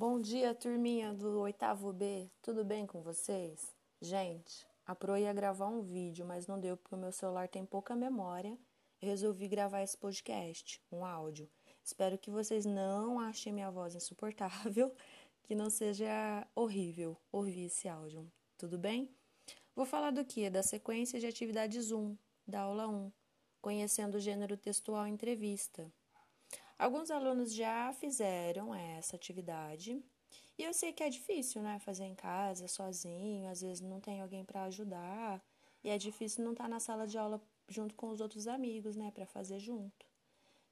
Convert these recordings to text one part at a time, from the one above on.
Bom dia, turminha do oitavo B, tudo bem com vocês? Gente, a Pro ia gravar um vídeo, mas não deu porque o meu celular tem pouca memória. Resolvi gravar esse podcast, um áudio. Espero que vocês não achem minha voz insuportável, que não seja horrível ouvir esse áudio, tudo bem? Vou falar do que? Da sequência de atividades 1, da aula 1, conhecendo o gênero textual entrevista. Alguns alunos já fizeram essa atividade e eu sei que é difícil, né? Fazer em casa, sozinho, às vezes não tem alguém para ajudar e é difícil não estar tá na sala de aula junto com os outros amigos, né? Para fazer junto.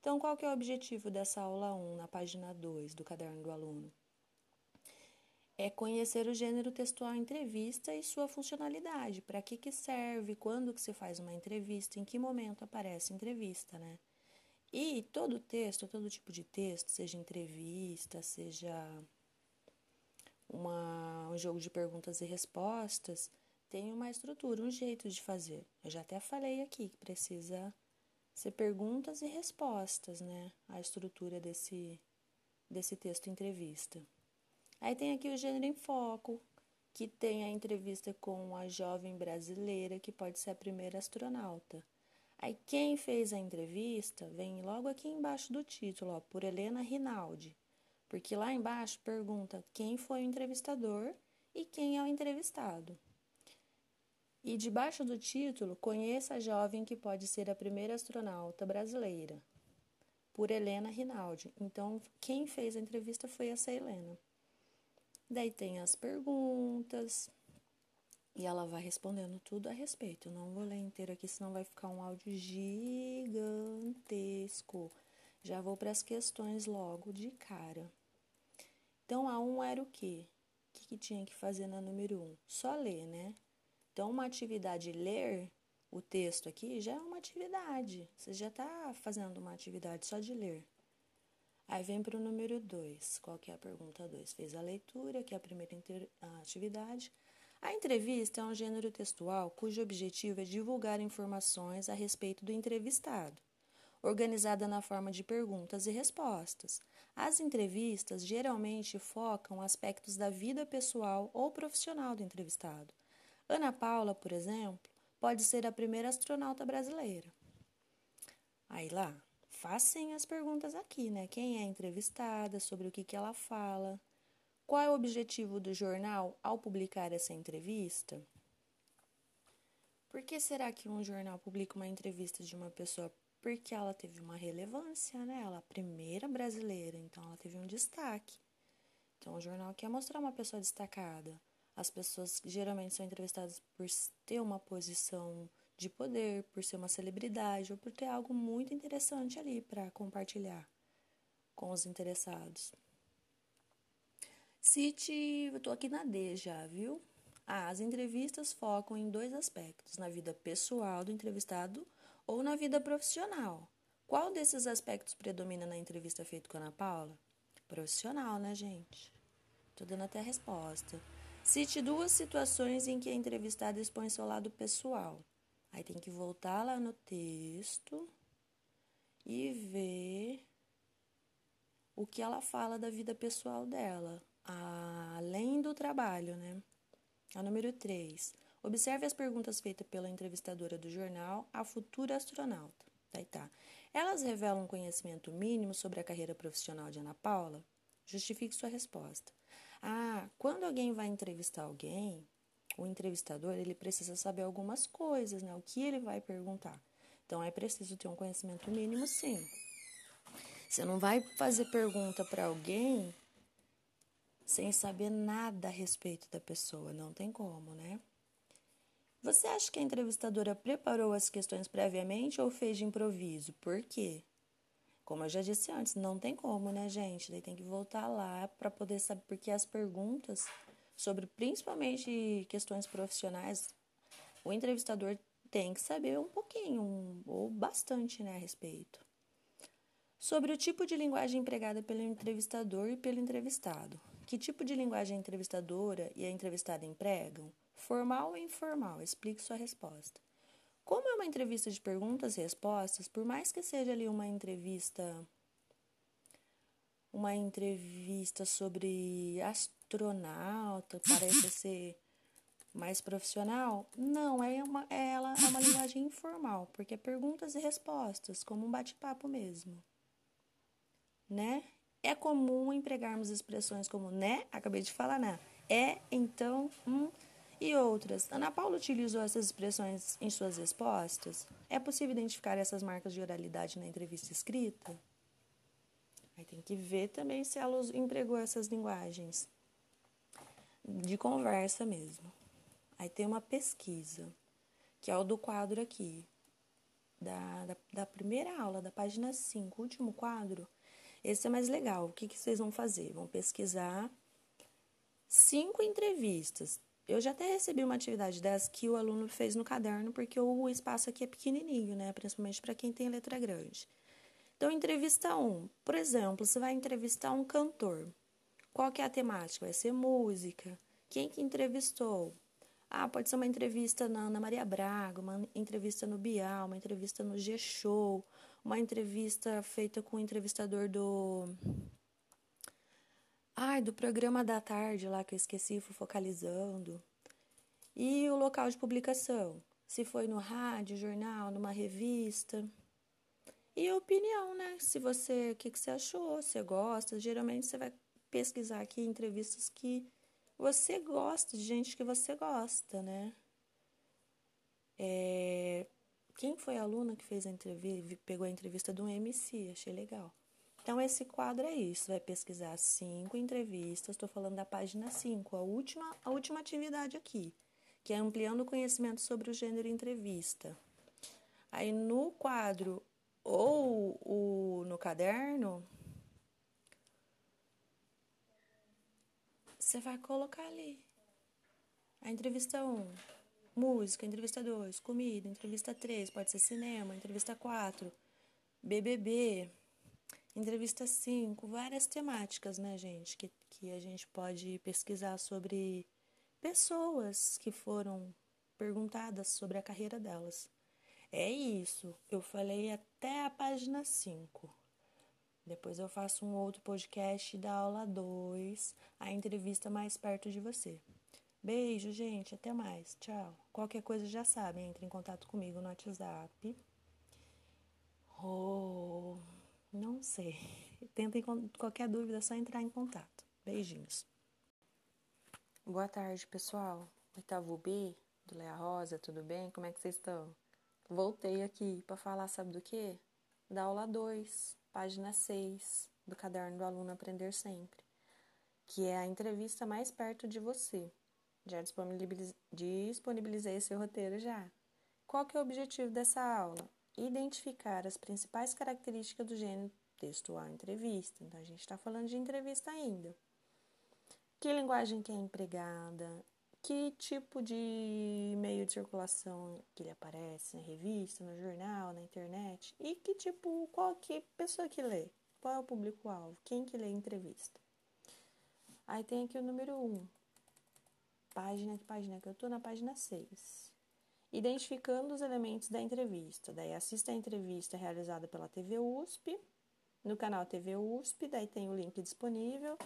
Então, qual que é o objetivo dessa aula 1, na página 2 do caderno do aluno? É conhecer o gênero textual entrevista e sua funcionalidade. Para que, que serve? Quando que se faz uma entrevista? Em que momento aparece entrevista, né? E todo texto, todo tipo de texto, seja entrevista, seja uma, um jogo de perguntas e respostas, tem uma estrutura, um jeito de fazer. Eu já até falei aqui que precisa ser perguntas e respostas, né? A estrutura desse, desse texto entrevista. Aí tem aqui o gênero em foco, que tem a entrevista com a jovem brasileira que pode ser a primeira astronauta. Aí quem fez a entrevista vem logo aqui embaixo do título, ó, por Helena Rinaldi. Porque lá embaixo pergunta quem foi o entrevistador e quem é o entrevistado. E debaixo do título, conheça a jovem que pode ser a primeira astronauta brasileira, por Helena Rinaldi. Então, quem fez a entrevista foi essa Helena. Daí tem as perguntas, e ela vai respondendo tudo a respeito. Eu não vou ler inteiro aqui, senão vai ficar um áudio gigantesco. Já vou para as questões logo de cara. Então, a 1 um era o quê? O que, que tinha que fazer na número 1? Um? Só ler, né? Então, uma atividade ler o texto aqui já é uma atividade. Você já está fazendo uma atividade só de ler. Aí vem para o número 2. Qual que é a pergunta 2? Fez a leitura, que é a primeira atividade. A entrevista é um gênero textual cujo objetivo é divulgar informações a respeito do entrevistado, organizada na forma de perguntas e respostas. As entrevistas geralmente focam aspectos da vida pessoal ou profissional do entrevistado. Ana Paula, por exemplo, pode ser a primeira astronauta brasileira. Aí lá, façam as perguntas aqui, né? Quem é entrevistada, sobre o que, que ela fala, qual é o objetivo do jornal ao publicar essa entrevista? Por que será que um jornal publica uma entrevista de uma pessoa? Porque ela teve uma relevância, né? Ela é a primeira brasileira, então ela teve um destaque. Então o jornal quer mostrar uma pessoa destacada. As pessoas geralmente são entrevistadas por ter uma posição de poder, por ser uma celebridade ou por ter algo muito interessante ali para compartilhar com os interessados. Cite, eu tô aqui na D já, viu? Ah, as entrevistas focam em dois aspectos, na vida pessoal do entrevistado ou na vida profissional. Qual desses aspectos predomina na entrevista feita com a Ana Paula? Profissional, né, gente? Tô dando até a resposta. Cite duas situações em que a entrevistada expõe seu lado pessoal. Aí tem que voltar lá no texto e ver o que ela fala da vida pessoal dela além do trabalho, né? A número 3. Observe as perguntas feitas pela entrevistadora do jornal, a futura astronauta. Daí tá. Elas revelam um conhecimento mínimo sobre a carreira profissional de Ana Paula? Justifique sua resposta. Ah, quando alguém vai entrevistar alguém, o entrevistador ele precisa saber algumas coisas, né? O que ele vai perguntar. Então é preciso ter um conhecimento mínimo, sim. Você não vai fazer pergunta para alguém sem saber nada a respeito da pessoa, não tem como, né? Você acha que a entrevistadora preparou as questões previamente ou fez de improviso? Por quê? Como eu já disse antes, não tem como, né, gente? Daí tem que voltar lá para poder saber, porque as perguntas sobre principalmente questões profissionais, o entrevistador tem que saber um pouquinho, ou bastante, né, a respeito. Sobre o tipo de linguagem empregada pelo entrevistador e pelo entrevistado. Que tipo de linguagem a entrevistadora e a entrevistada empregam? Formal ou informal? Explique sua resposta. Como é uma entrevista de perguntas e respostas, por mais que seja ali uma entrevista uma entrevista sobre astronauta, parece ser mais profissional? Não, é uma, é, ela é uma linguagem informal, porque é perguntas e respostas, como um bate-papo mesmo. Né? É comum empregarmos expressões como né, acabei de falar né, é, então, hum, e outras. Ana Paula utilizou essas expressões em suas respostas? É possível identificar essas marcas de oralidade na entrevista escrita? Aí tem que ver também se ela empregou essas linguagens de conversa mesmo. Aí tem uma pesquisa, que é o do quadro aqui, da, da, da primeira aula, da página 5, último quadro. Esse é mais legal. O que, que vocês vão fazer? Vão pesquisar cinco entrevistas eu já até recebi uma atividade dessa que o aluno fez no caderno, porque o espaço aqui é pequenininho, né? Principalmente para quem tem letra grande. Então, entrevista 1. Um. Por exemplo, você vai entrevistar um cantor. Qual que é a temática? Vai ser música. Quem que entrevistou? Ah, pode ser uma entrevista na Ana Maria Braga, uma entrevista no Bial, uma entrevista no G-Show, uma entrevista feita com o entrevistador do Ai, do programa da tarde lá que eu esqueci, focalizando. E o local de publicação, se foi no rádio, jornal, numa revista. E a opinião, né? Se você, o que, que você achou, você gosta. Geralmente você vai pesquisar aqui entrevistas que você gosta, de gente que você gosta, né? É, quem foi a aluna que fez a entrevista, pegou a entrevista do MC, achei legal. Então, esse quadro é isso: vai pesquisar cinco entrevistas. Estou falando da página 5, a última, a última atividade aqui, que é ampliando o conhecimento sobre o gênero entrevista. Aí, no quadro ou o, no caderno, você vai colocar ali. A entrevista 1, um, música, entrevista 2, comida, entrevista 3, pode ser cinema, entrevista 4, BBB, Entrevista 5, várias temáticas, né, gente, que, que a gente pode pesquisar sobre pessoas que foram perguntadas sobre a carreira delas. É isso, eu falei até a página 5. Depois eu faço um outro podcast da aula 2, a entrevista mais perto de você. Beijo, gente, até mais. Tchau. Qualquer coisa já sabem, entre em contato comigo no WhatsApp. Oh. Não sei. Tentem qualquer dúvida, é só entrar em contato. Beijinhos. Boa tarde, pessoal. Oitavo B, do Leia Rosa, tudo bem? Como é que vocês estão? Voltei aqui para falar, sabe do quê? Da aula 2, página 6, do caderno do aluno Aprender Sempre, que é a entrevista mais perto de você. Já disponibilizei esse roteiro já. Qual que é o objetivo dessa aula? identificar as principais características do gênero textual entrevista. Então, a gente está falando de entrevista ainda. Que linguagem que é empregada, que tipo de meio de circulação que ele aparece na revista, no jornal, na internet e que tipo, qual que pessoa que lê, qual é o público-alvo, quem que lê a entrevista. Aí tem aqui o número 1, um. Página, que página que eu tô? Na página 6 identificando os elementos da entrevista. Daí assista a entrevista realizada pela TV USP, no canal TV USP, daí tem o link disponível.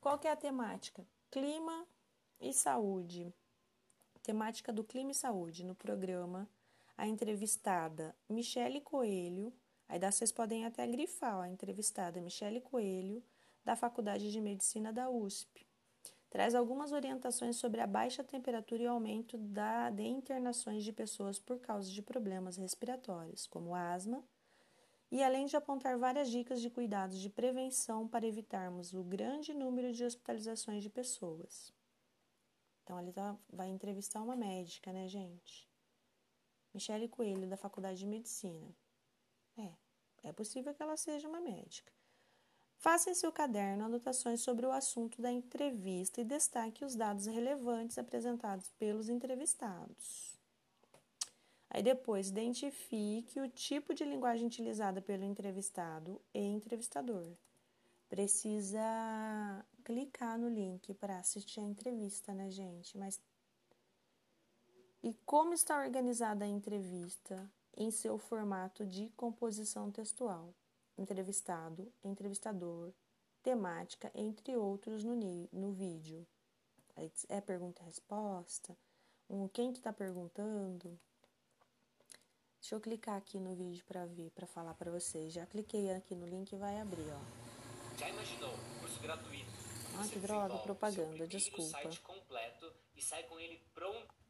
Qual que é a temática? Clima e saúde. Temática do clima e saúde no programa. A entrevistada Michele Coelho, aí daí vocês podem até grifar, a entrevistada Michele Coelho, da Faculdade de Medicina da USP traz algumas orientações sobre a baixa temperatura e o aumento da, de internações de pessoas por causa de problemas respiratórios, como asma, e além de apontar várias dicas de cuidados de prevenção para evitarmos o grande número de hospitalizações de pessoas. Então, ele tá, vai entrevistar uma médica, né, gente? Michele Coelho, da Faculdade de Medicina. É, é possível que ela seja uma médica. Faça em seu caderno anotações sobre o assunto da entrevista e destaque os dados relevantes apresentados pelos entrevistados. Aí depois, identifique o tipo de linguagem utilizada pelo entrevistado e entrevistador. Precisa clicar no link para assistir a entrevista, né, gente? Mas e como está organizada a entrevista em seu formato de composição textual? Entrevistado, entrevistador, temática, entre outros, no, no vídeo. É pergunta e resposta? Um, quem que está perguntando? Deixa eu clicar aqui no vídeo para ver, para falar para vocês. Já cliquei aqui no link e vai abrir, ó. Já imaginou? Curso gratuito. Ah, que droga, propaganda, desculpa.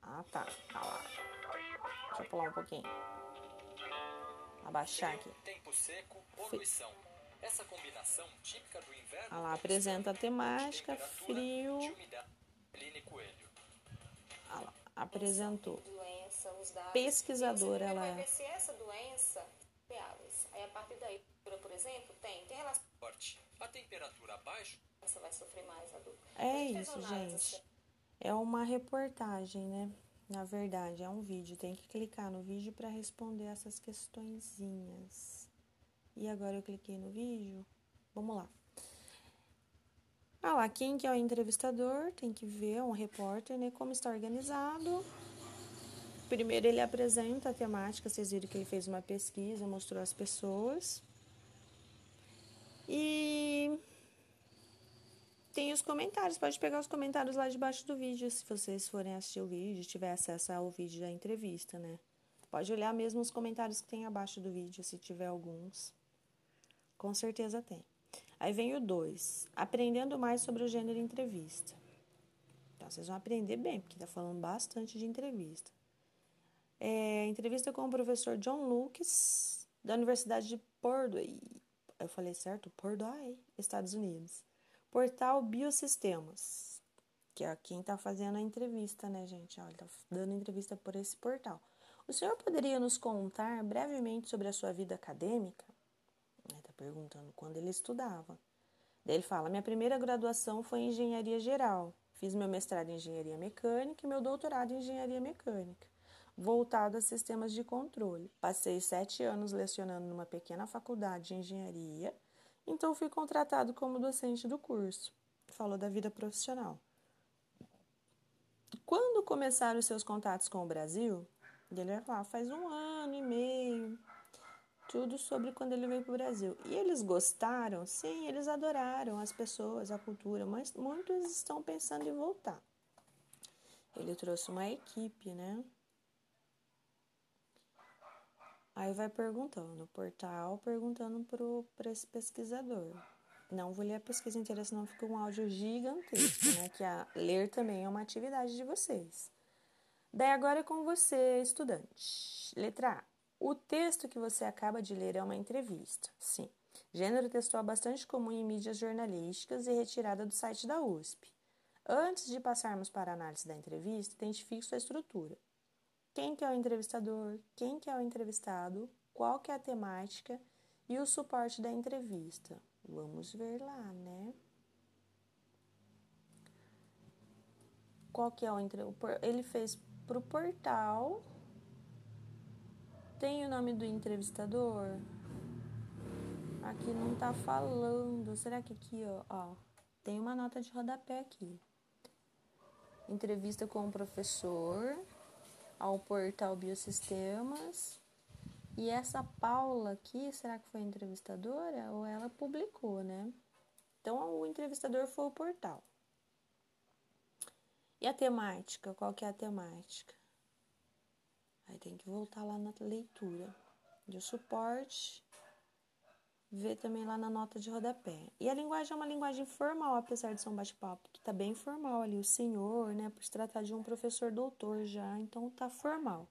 Ah, tá. Tá lá. Deixa eu pular um pouquinho. Abaixar aqui. Tempo seco, poluição. Essa combinação típica do inverno. Ah lá, apresenta a temática, frio. Ah lá, apresentou. Pesquisadora, ela é. se essa doença Aí a partir daí, por exemplo, tem, tem relação. A temperatura abaixo. Você vai sofrer mais a dor. É isso, gente. É uma reportagem, né? Na verdade, é um vídeo. Tem que clicar no vídeo para responder essas questõezinhas. E agora eu cliquei no vídeo. Vamos lá. Ah lá, quem que é o entrevistador? Tem que ver, um repórter, né? Como está organizado. Primeiro ele apresenta a temática, vocês viram que ele fez uma pesquisa, mostrou as pessoas. E tem os comentários, pode pegar os comentários lá debaixo do vídeo, se vocês forem assistir o vídeo, tiver acesso ao vídeo da entrevista, né? Pode olhar mesmo os comentários que tem abaixo do vídeo, se tiver alguns. Com certeza tem. Aí vem o 2, aprendendo mais sobre o gênero entrevista. Então, vocês vão aprender bem, porque tá falando bastante de entrevista. É, entrevista com o professor John Lucas, da Universidade de Purdue. Eu falei certo? Purdue, Estados Unidos. Portal Biosistemas, que é quem está fazendo a entrevista, né, gente? Olha, está dando entrevista por esse portal. O senhor poderia nos contar brevemente sobre a sua vida acadêmica? Perguntando quando ele estudava. Daí ele fala: minha primeira graduação foi em engenharia geral. Fiz meu mestrado em engenharia mecânica e meu doutorado em engenharia mecânica, voltado a sistemas de controle. Passei sete anos lecionando numa pequena faculdade de engenharia então fui contratado como docente do curso. Falou da vida profissional. Quando começaram os seus contatos com o Brasil? Ele vai falar, faz um ano e meio. Tudo sobre quando ele veio para o Brasil. E eles gostaram? Sim, eles adoraram as pessoas, a cultura, mas muitos estão pensando em voltar. Ele trouxe uma equipe, né? Aí vai perguntando, o portal perguntando para esse pesquisador. Não vou ler a pesquisa inteira, senão fica um áudio gigantesco, né? Que a ler também é uma atividade de vocês. Daí agora é com você, estudante. Letra A. O texto que você acaba de ler é uma entrevista. Sim. Gênero textual bastante comum em mídias jornalísticas e retirada do site da USP. Antes de passarmos para a análise da entrevista, identifique sua estrutura quem que é o entrevistador, quem que é o entrevistado, qual que é a temática e o suporte da entrevista. Vamos ver lá, né? Qual que é o ele fez para o portal. Tem o nome do entrevistador? Aqui não tá falando. Será que aqui, ó, ó tem uma nota de rodapé aqui. Entrevista com o professor ao portal Biosistemas. E essa Paula aqui, será que foi entrevistadora ou ela publicou, né? Então o entrevistador foi o portal. E a temática, qual que é a temática? Aí tem que voltar lá na leitura. E o suporte vê também lá na nota de rodapé. E a linguagem é uma linguagem formal, apesar de ser um bate-papo, que tá bem formal ali, o senhor, né, por se tratar de um professor doutor já, então tá formal.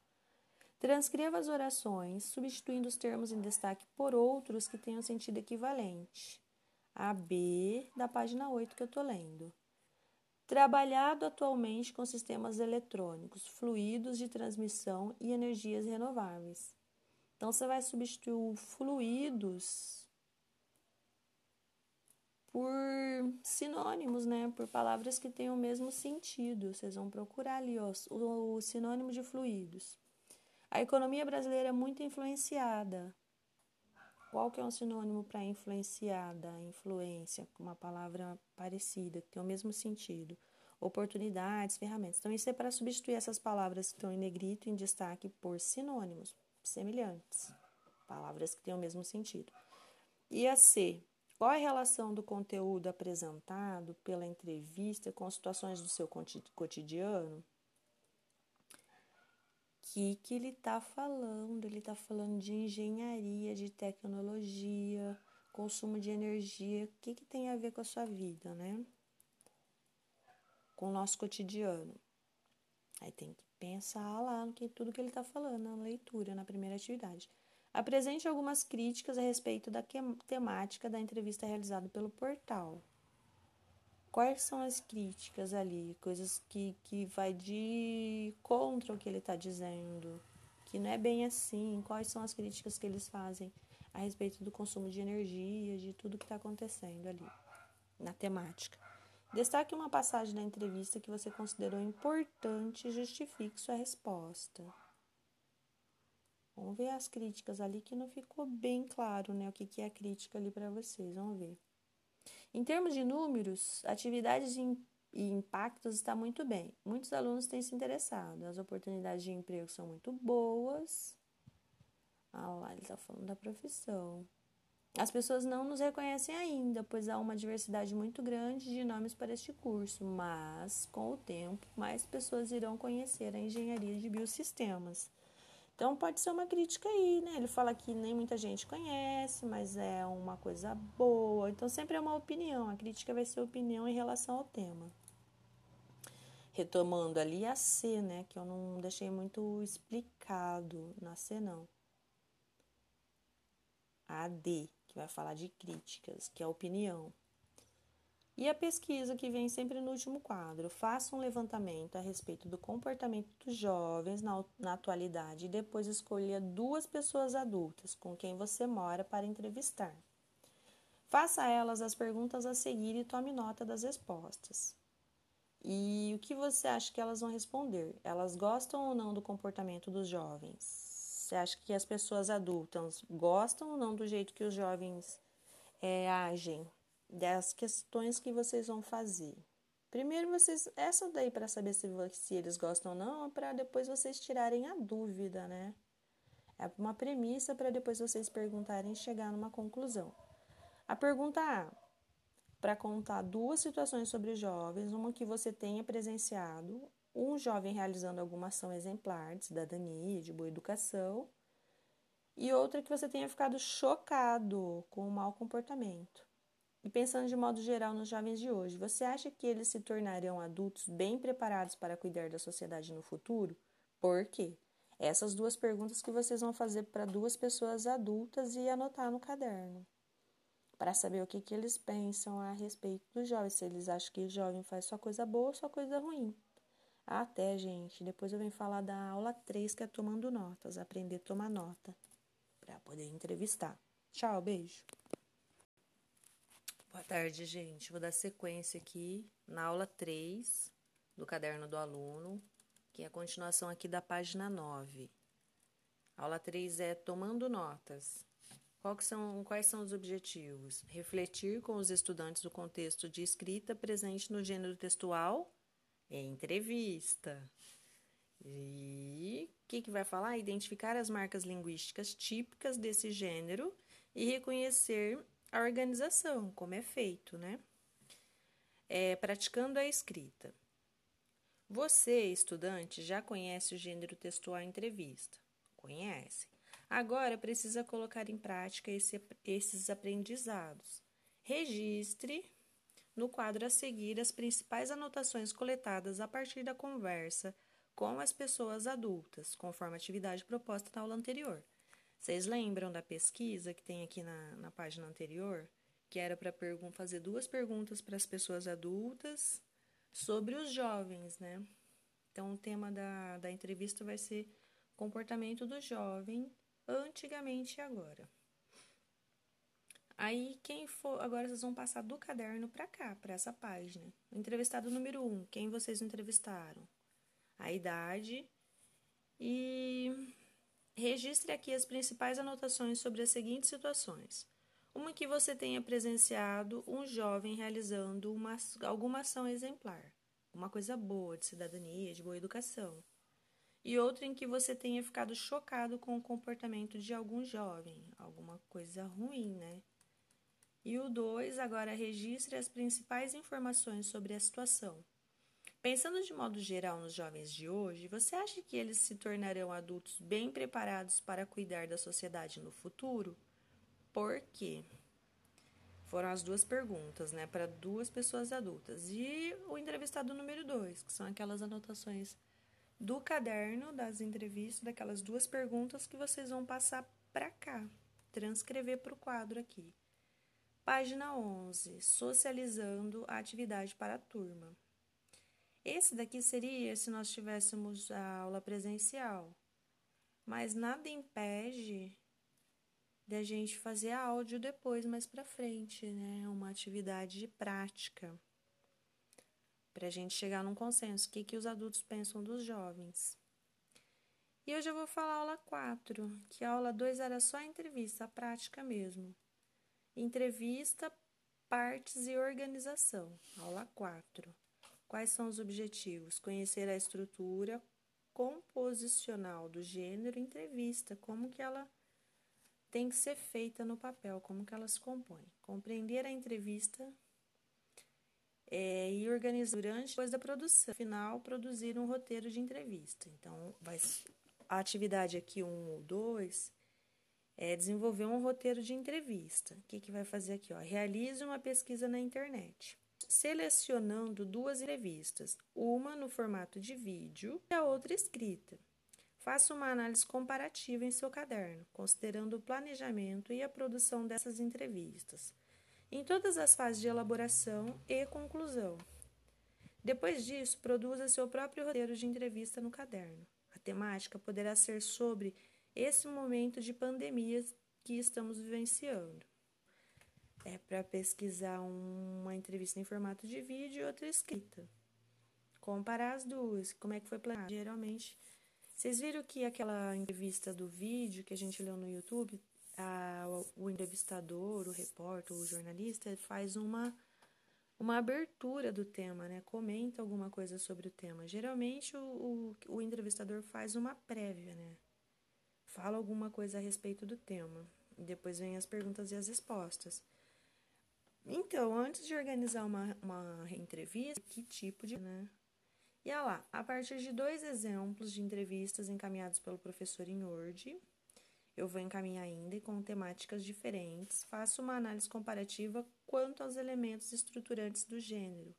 Transcreva as orações, substituindo os termos em destaque por outros que tenham sentido equivalente. A B da página 8 que eu tô lendo. Trabalhado atualmente com sistemas eletrônicos, fluidos de transmissão e energias renováveis. Então, você vai substituir fluidos por sinônimos, né? Por palavras que têm o mesmo sentido. Vocês vão procurar ali ó, o, o sinônimo de fluidos. A economia brasileira é muito influenciada. Qual que é um sinônimo para influenciada? Influência, uma palavra parecida, que tem o mesmo sentido. Oportunidades, ferramentas. Então, isso é para substituir essas palavras que estão em negrito, em destaque, por sinônimos semelhantes. Palavras que têm o mesmo sentido. E a C, Qual é a relação do conteúdo apresentado pela entrevista com situações do seu cotidiano? Que, que ele está falando? Ele está falando de engenharia, de tecnologia, consumo de energia. O que, que tem a ver com a sua vida, né? Com o nosso cotidiano. Aí tem que pensar lá no que tudo que ele está falando na leitura, na primeira atividade. Apresente algumas críticas a respeito da temática da entrevista realizada pelo portal. Quais são as críticas ali? Coisas que, que vai de contra o que ele está dizendo, que não é bem assim. Quais são as críticas que eles fazem a respeito do consumo de energia, de tudo que está acontecendo ali na temática. Destaque uma passagem da entrevista que você considerou importante e justifique sua resposta. Vamos ver as críticas ali que não ficou bem claro, né? O que, que é a crítica ali para vocês. Vamos ver. Em termos de números, atividades e impactos está muito bem. Muitos alunos têm se interessado. As oportunidades de emprego são muito boas. Ah lá, ele está falando da profissão. As pessoas não nos reconhecem ainda, pois há uma diversidade muito grande de nomes para este curso, mas com o tempo, mais pessoas irão conhecer a engenharia de biosistemas. Então pode ser uma crítica aí, né? Ele fala que nem muita gente conhece, mas é uma coisa boa. Então sempre é uma opinião. A crítica vai ser opinião em relação ao tema. Retomando ali a C, né? Que eu não deixei muito explicado na C, não. A D, que vai falar de críticas, que é opinião. E a pesquisa que vem sempre no último quadro. Faça um levantamento a respeito do comportamento dos jovens na, na atualidade e depois escolha duas pessoas adultas com quem você mora para entrevistar. Faça a elas as perguntas a seguir e tome nota das respostas. E o que você acha que elas vão responder? Elas gostam ou não do comportamento dos jovens? Você acha que as pessoas adultas gostam ou não do jeito que os jovens é, agem? Das questões que vocês vão fazer. Primeiro vocês essa daí para saber se, se eles gostam ou não, para depois vocês tirarem a dúvida, né? É uma premissa para depois vocês perguntarem e chegar numa conclusão. A pergunta A, para contar duas situações sobre jovens, uma que você tenha presenciado, um jovem realizando alguma ação exemplar de cidadania, de boa educação, e outra que você tenha ficado chocado com o mau comportamento. E pensando de modo geral nos jovens de hoje, você acha que eles se tornarão adultos bem preparados para cuidar da sociedade no futuro? Por quê? Essas duas perguntas que vocês vão fazer para duas pessoas adultas e anotar no caderno. Para saber o que, que eles pensam a respeito dos jovens, se eles acham que o jovem faz só coisa boa ou só coisa ruim. Até, gente, depois eu venho falar da aula 3, que é tomando notas, aprender a tomar nota, para poder entrevistar. Tchau, beijo. Boa tarde, gente. Vou dar sequência aqui na aula 3 do caderno do aluno, que é a continuação aqui da página 9. A aula 3 é tomando notas. São, quais são os objetivos? Refletir com os estudantes o contexto de escrita presente no gênero textual e entrevista. E o que, que vai falar? Identificar as marcas linguísticas típicas desse gênero e reconhecer a organização, como é feito, né? É, praticando a escrita. Você, estudante, já conhece o gênero textual entrevista? Conhece. Agora precisa colocar em prática esse, esses aprendizados. Registre no quadro a seguir as principais anotações coletadas a partir da conversa com as pessoas adultas, conforme a atividade proposta na aula anterior. Vocês lembram da pesquisa que tem aqui na, na página anterior? Que era para fazer duas perguntas para as pessoas adultas sobre os jovens, né? Então, o tema da, da entrevista vai ser comportamento do jovem antigamente e agora. Aí, quem for. Agora vocês vão passar do caderno para cá, para essa página. Entrevistado número um, quem vocês entrevistaram? A idade e Registre aqui as principais anotações sobre as seguintes situações. Uma que você tenha presenciado um jovem realizando uma, alguma ação exemplar, uma coisa boa de cidadania, de boa educação. E outra em que você tenha ficado chocado com o comportamento de algum jovem, alguma coisa ruim, né? E o 2, agora registre as principais informações sobre a situação. Pensando de modo geral nos jovens de hoje, você acha que eles se tornarão adultos bem preparados para cuidar da sociedade no futuro? Por quê? Foram as duas perguntas, né, para duas pessoas adultas. E o entrevistado número dois, que são aquelas anotações do caderno das entrevistas, daquelas duas perguntas que vocês vão passar para cá, transcrever para o quadro aqui. Página 11, socializando a atividade para a turma. Esse daqui seria se nós tivéssemos a aula presencial, mas nada impede da gente fazer áudio depois, mais para frente, né? Uma atividade de prática. Para a gente chegar num consenso. O que, que os adultos pensam dos jovens? E hoje eu vou falar a aula 4, que a aula 2 era só entrevista, a prática mesmo. Entrevista, partes e organização. Aula 4. Quais são os objetivos? Conhecer a estrutura composicional do gênero entrevista, como que ela tem que ser feita no papel, como que ela se compõe. Compreender a entrevista é, e organizar durante depois da produção. Afinal, produzir um roteiro de entrevista. Então, vai, a atividade aqui 1 um ou 2 é desenvolver um roteiro de entrevista. O que, que vai fazer aqui? Ó? Realize uma pesquisa na internet, selecionando duas entrevistas, uma no formato de vídeo e a outra escrita. Faça uma análise comparativa em seu caderno, considerando o planejamento e a produção dessas entrevistas, em todas as fases de elaboração e conclusão. Depois disso, produza seu próprio roteiro de entrevista no caderno. A temática poderá ser sobre esse momento de pandemia que estamos vivenciando. É para pesquisar uma entrevista em formato de vídeo e outra escrita. Comparar as duas, como é que foi planejado. Geralmente, vocês viram que aquela entrevista do vídeo que a gente leu no YouTube, a, o entrevistador, o repórter, o jornalista faz uma uma abertura do tema, né? Comenta alguma coisa sobre o tema. Geralmente o, o, o entrevistador faz uma prévia, né? Fala alguma coisa a respeito do tema. Depois vem as perguntas e as respostas. Então, antes de organizar uma, uma entrevista, que tipo de. Né? E olha lá, a partir de dois exemplos de entrevistas encaminhados pelo professor em Word, eu vou encaminhar ainda com temáticas diferentes, faço uma análise comparativa quanto aos elementos estruturantes do gênero.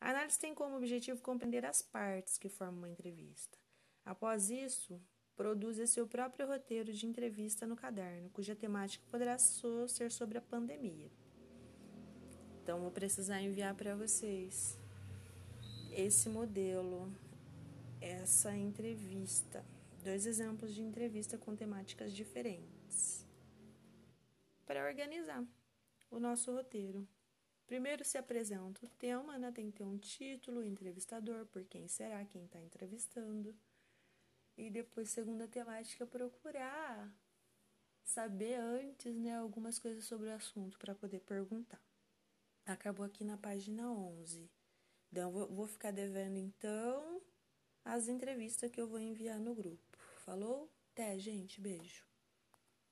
A análise tem como objetivo compreender as partes que formam uma entrevista. Após isso, produza seu próprio roteiro de entrevista no caderno, cuja temática poderá ser sobre a pandemia. Então, vou precisar enviar para vocês esse modelo, essa entrevista. Dois exemplos de entrevista com temáticas diferentes. Para organizar o nosso roteiro. Primeiro se apresenta o tema, né? tem que ter um título, entrevistador, por quem será, quem está entrevistando. E depois, segunda temática, procurar saber antes né, algumas coisas sobre o assunto para poder perguntar. Acabou aqui na página 11. Então, vou ficar devendo, então, as entrevistas que eu vou enviar no grupo. Falou? Até, gente. Beijo.